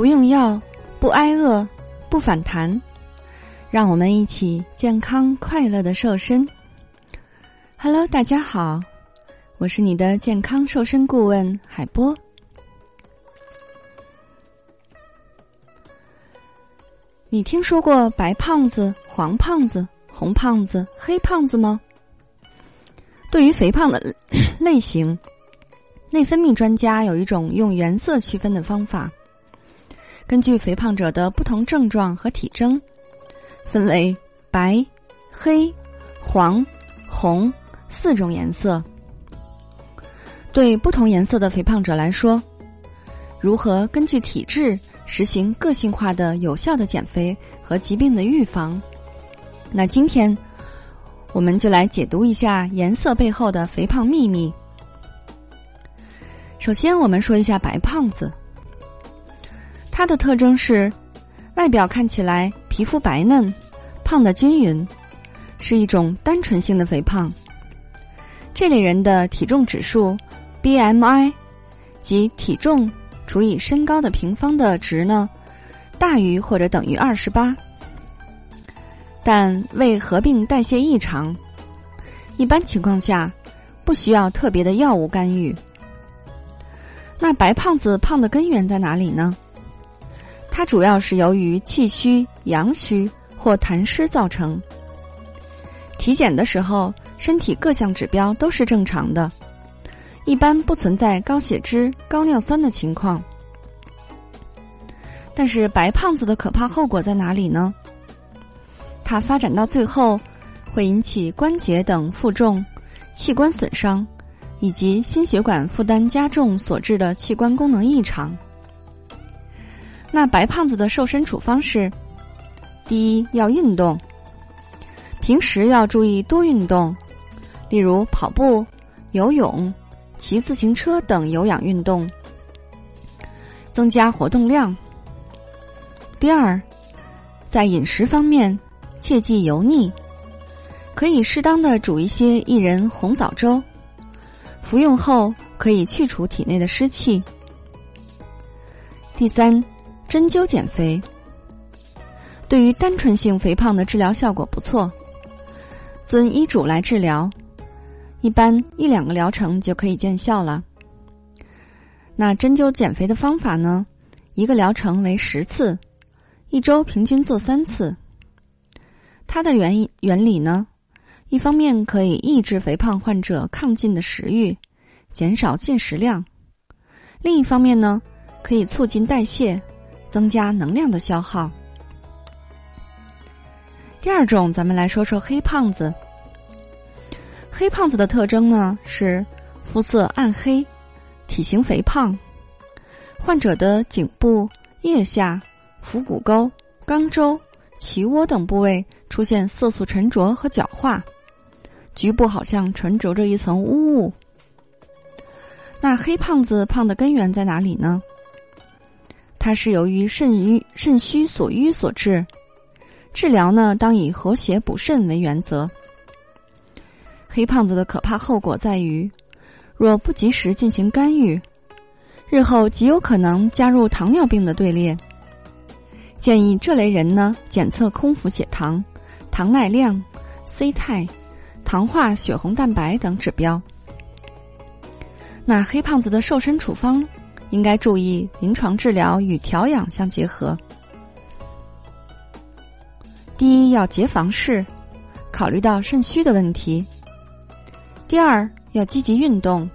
不用药，不挨饿，不反弹，让我们一起健康快乐的瘦身。Hello，大家好，我是你的健康瘦身顾问海波。你听说过白胖子、黄胖子、红胖子、黑胖子吗？对于肥胖的 类型，内分泌专家有一种用颜色区分的方法。根据肥胖者的不同症状和体征，分为白、黑、黄、红四种颜色。对不同颜色的肥胖者来说，如何根据体质？实行个性化的、有效的减肥和疾病的预防。那今天，我们就来解读一下颜色背后的肥胖秘密。首先，我们说一下白胖子，它的特征是外表看起来皮肤白嫩、胖的均匀，是一种单纯性的肥胖。这类人的体重指数 BMI 及体重。除以身高的平方的值呢，大于或者等于二十八，但未合并代谢异常，一般情况下不需要特别的药物干预。那白胖子胖的根源在哪里呢？它主要是由于气虚、阳虚或痰湿造成。体检的时候，身体各项指标都是正常的。一般不存在高血脂、高尿酸的情况，但是白胖子的可怕后果在哪里呢？它发展到最后，会引起关节等负重、器官损伤，以及心血管负担加重所致的器官功能异常。那白胖子的瘦身处方是：第一，要运动，平时要注意多运动，例如跑步、游泳。骑自行车等有氧运动，增加活动量。第二，在饮食方面切忌油腻，可以适当的煮一些薏仁红枣粥，服用后可以去除体内的湿气。第三，针灸减肥，对于单纯性肥胖的治疗效果不错，遵医嘱来治疗。一般一两个疗程就可以见效了。那针灸减肥的方法呢？一个疗程为十次，一周平均做三次。它的原原理呢，一方面可以抑制肥胖患者亢进的食欲，减少进食量；另一方面呢，可以促进代谢，增加能量的消耗。第二种，咱们来说说黑胖子。黑胖子的特征呢是肤色暗黑、体型肥胖，患者的颈部、腋下、腹股沟、肛周、脐窝等部位出现色素沉着和角化，局部好像沉着着一层污物。那黑胖子胖的根源在哪里呢？它是由于肾瘀、肾虚所瘀所致，治疗呢当以活血补肾为原则。黑胖子的可怕后果在于，若不及时进行干预，日后极有可能加入糖尿病的队列。建议这类人呢检测空腹血糖、糖耐量、C 肽、糖化血红蛋白等指标。那黑胖子的瘦身处方应该注意临床治疗与调养相结合。第一要结房事，考虑到肾虚的问题。第二，要积极运动，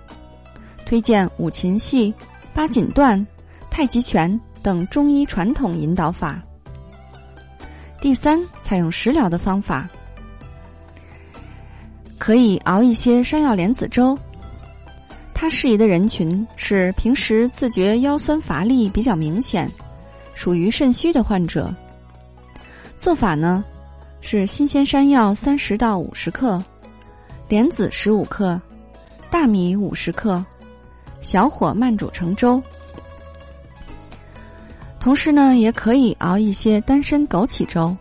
推荐五禽戏、八锦段、太极拳等中医传统引导法。第三，采用食疗的方法，可以熬一些山药莲子粥。它适宜的人群是平时自觉腰酸乏力比较明显，属于肾虚的患者。做法呢，是新鲜山药三十到五十克。莲子十五克，大米五十克，小火慢煮成粥。同时呢，也可以熬一些丹参枸杞粥。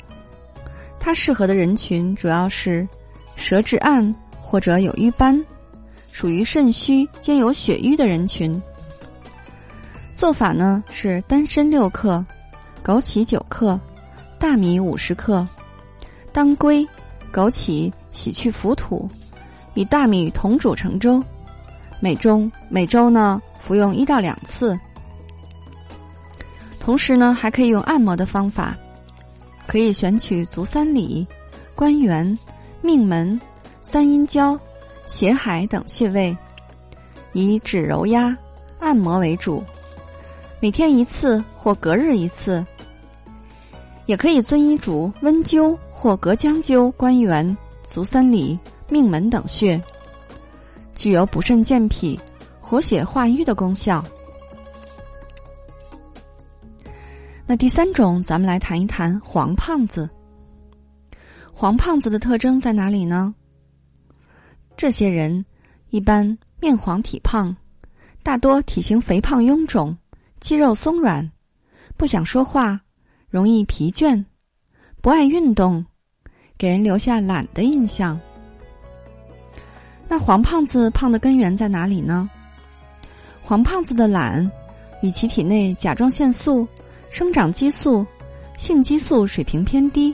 它适合的人群主要是舌质暗或者有瘀斑，属于肾虚兼有血瘀的人群。做法呢是丹参六克，枸杞九克，大米五十克，当归、枸杞洗去浮土，与大米同煮成粥，每中每周呢服用一到两次。同时呢，还可以用按摩的方法，可以选取足三里、关元、命门、三阴交、血海等穴位，以指揉压、按摩为主，每天一次或隔日一次。也可以遵医嘱温灸或隔姜灸关元、足三里、命门等穴，具有补肾健脾、活血化瘀的功效。那第三种，咱们来谈一谈黄胖子。黄胖子的特征在哪里呢？这些人一般面黄体胖，大多体型肥胖臃肿，肌肉松软，不想说话，容易疲倦，不爱运动，给人留下懒的印象。那黄胖子胖的根源在哪里呢？黄胖子的懒与其体内甲状腺素。生长激素、性激素水平偏低，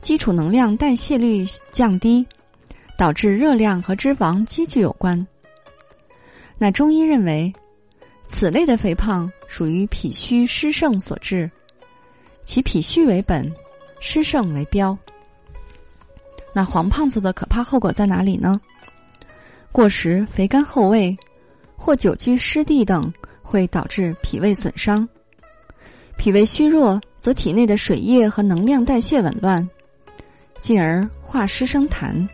基础能量代谢率降低，导致热量和脂肪积聚有关。那中医认为，此类的肥胖属于脾虚湿盛所致，其脾虚为本，湿盛为标。那黄胖子的可怕后果在哪里呢？过食肥甘厚味，或久居湿地等，会导致脾胃损伤。脾胃虚弱，则体内的水液和能量代谢紊乱，进而化湿生痰。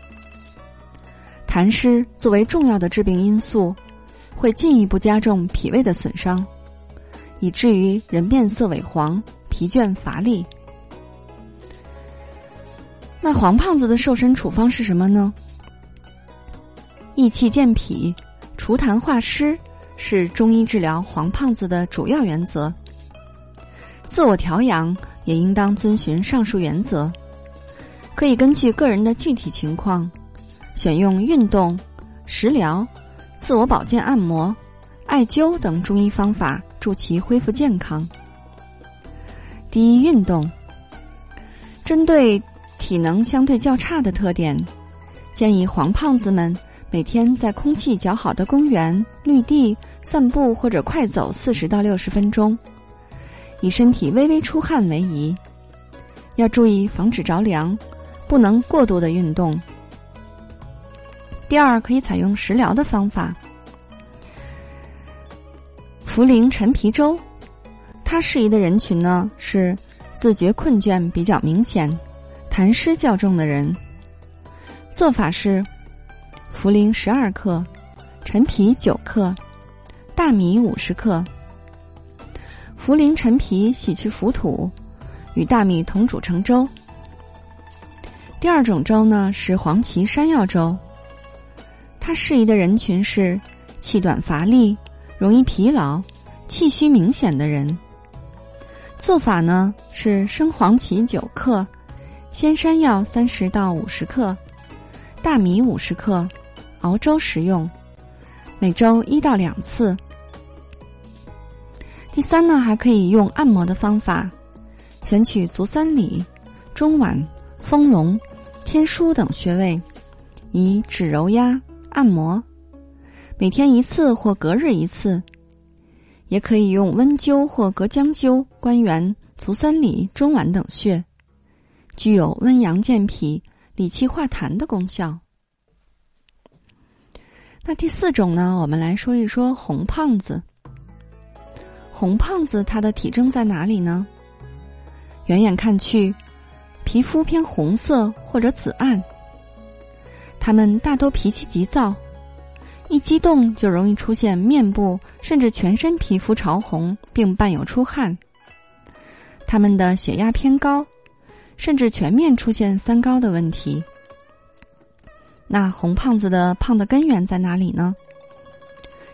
痰湿作为重要的致病因素，会进一步加重脾胃的损伤，以至于人面色萎黄、疲倦乏力。那黄胖子的瘦身处方是什么呢？益气健脾、除痰化湿，是中医治疗黄胖子的主要原则。自我调养也应当遵循上述原则，可以根据个人的具体情况，选用运动、食疗、自我保健、按摩、艾灸等中医方法助其恢复健康。第一，运动。针对体能相对较差的特点，建议黄胖子们每天在空气较好的公园、绿地散步或者快走四十到六十分钟。以身体微微出汗为宜，要注意防止着凉，不能过度的运动。第二，可以采用食疗的方法，茯苓陈皮粥。它适宜的人群呢是自觉困倦比较明显、痰湿较重的人。做法是：茯苓十二克，陈皮九克，大米五十克。茯苓陈皮洗去浮土，与大米同煮成粥。第二种粥呢是黄芪山药粥，它适宜的人群是气短乏力、容易疲劳、气虚明显的人。做法呢是生黄芪九克，鲜山药三十到五十克，大米五十克，熬粥食用，每周一到两次。第三呢，还可以用按摩的方法，选取足三里、中脘、丰隆、天枢等穴位，以指揉压按摩，每天一次或隔日一次。也可以用温灸或隔姜灸关元、足三里、中脘等穴，具有温阳健脾、理气化痰的功效。那第四种呢，我们来说一说红胖子。红胖子他的体征在哪里呢？远远看去，皮肤偏红色或者紫暗。他们大多脾气急躁，一激动就容易出现面部甚至全身皮肤潮红，并伴有出汗。他们的血压偏高，甚至全面出现三高的问题。那红胖子的胖的根源在哪里呢？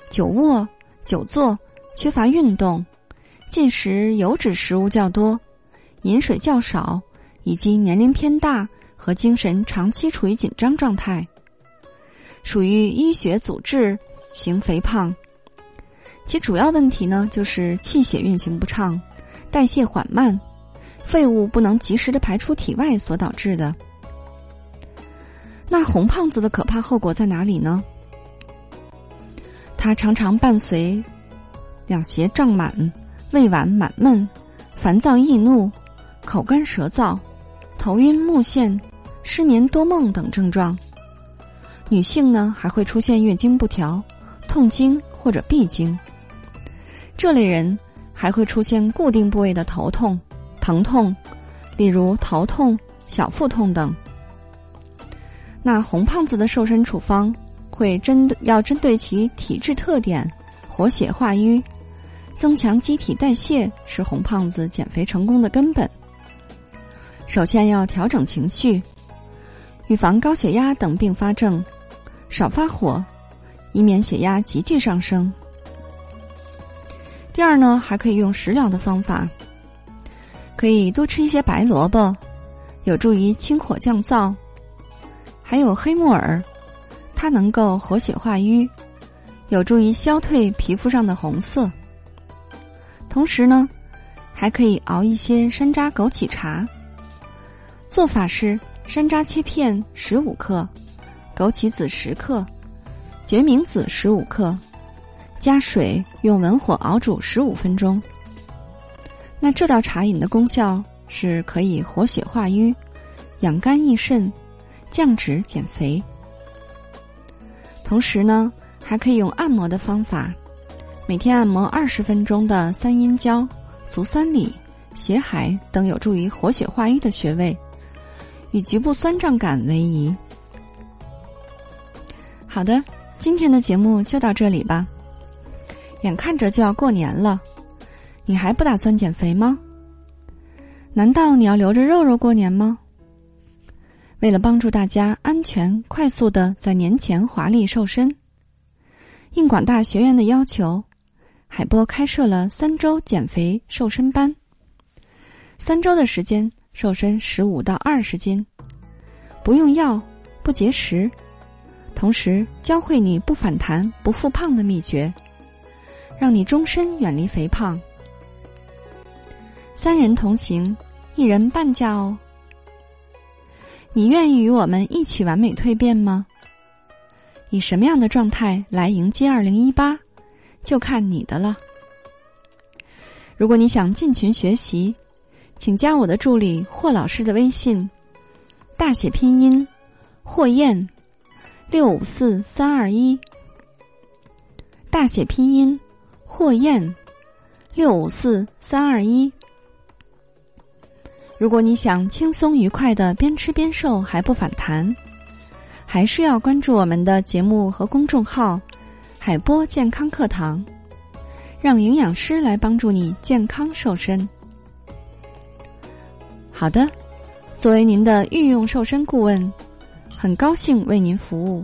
久卧、久坐。缺乏运动，进食油脂食物较多，饮水较少，以及年龄偏大和精神长期处于紧张状态，属于医学阻滞型肥胖。其主要问题呢，就是气血运行不畅、代谢缓慢、废物不能及时的排出体外所导致的。那红胖子的可怕后果在哪里呢？它常常伴随两胁胀满、胃脘满闷、烦躁易怒、口干舌燥、头晕目眩、失眠多梦等症状。女性呢，还会出现月经不调、痛经或者闭经。这类人还会出现固定部位的头痛、疼痛，例如头痛、小腹痛等。那红胖子的瘦身处方会针要针对其体质特点，活血化瘀，增强机体代谢是红胖子减肥成功的根本。首先要调整情绪，预防高血压等并发症，少发火，以免血压急剧上升。第二呢，还可以用食疗的方法，可以多吃一些白萝卜，有助于清火降燥。还有黑木耳，它能够活血化瘀，有助于消退皮肤上的红色。同时呢，还可以熬一些山楂枸杞茶。做法是：山楂切片十五克，枸杞子十克，决明子十五克，加水用文火熬煮十五分钟。那这道茶饮的功效是可以活血化瘀、养肝益肾。降脂减肥，同时呢，还可以用按摩的方法，每天按摩二十分钟的三阴交、足三里、血海等有助于活血化瘀的穴位，与局部酸胀感为宜。好的，今天的节目就到这里吧。眼看着就要过年了，你还不打算减肥吗？难道你要留着肉肉过年吗？为了帮助大家安全、快速的在年前华丽瘦身，应广大学员的要求，海波开设了三周减肥瘦身班。三周的时间瘦身十五到二十斤，不用药，不节食，同时教会你不反弹、不复胖的秘诀，让你终身远离肥胖。三人同行，一人半价哦。你愿意与我们一起完美蜕变吗？以什么样的状态来迎接二零一八，就看你的了。如果你想进群学习，请加我的助理霍老师的微信，大写拼音霍燕六五四三二一，大写拼音霍燕六五四三二一。如果你想轻松愉快的边吃边瘦还不反弹，还是要关注我们的节目和公众号“海波健康课堂”，让营养师来帮助你健康瘦身。好的，作为您的御用瘦身顾问，很高兴为您服务。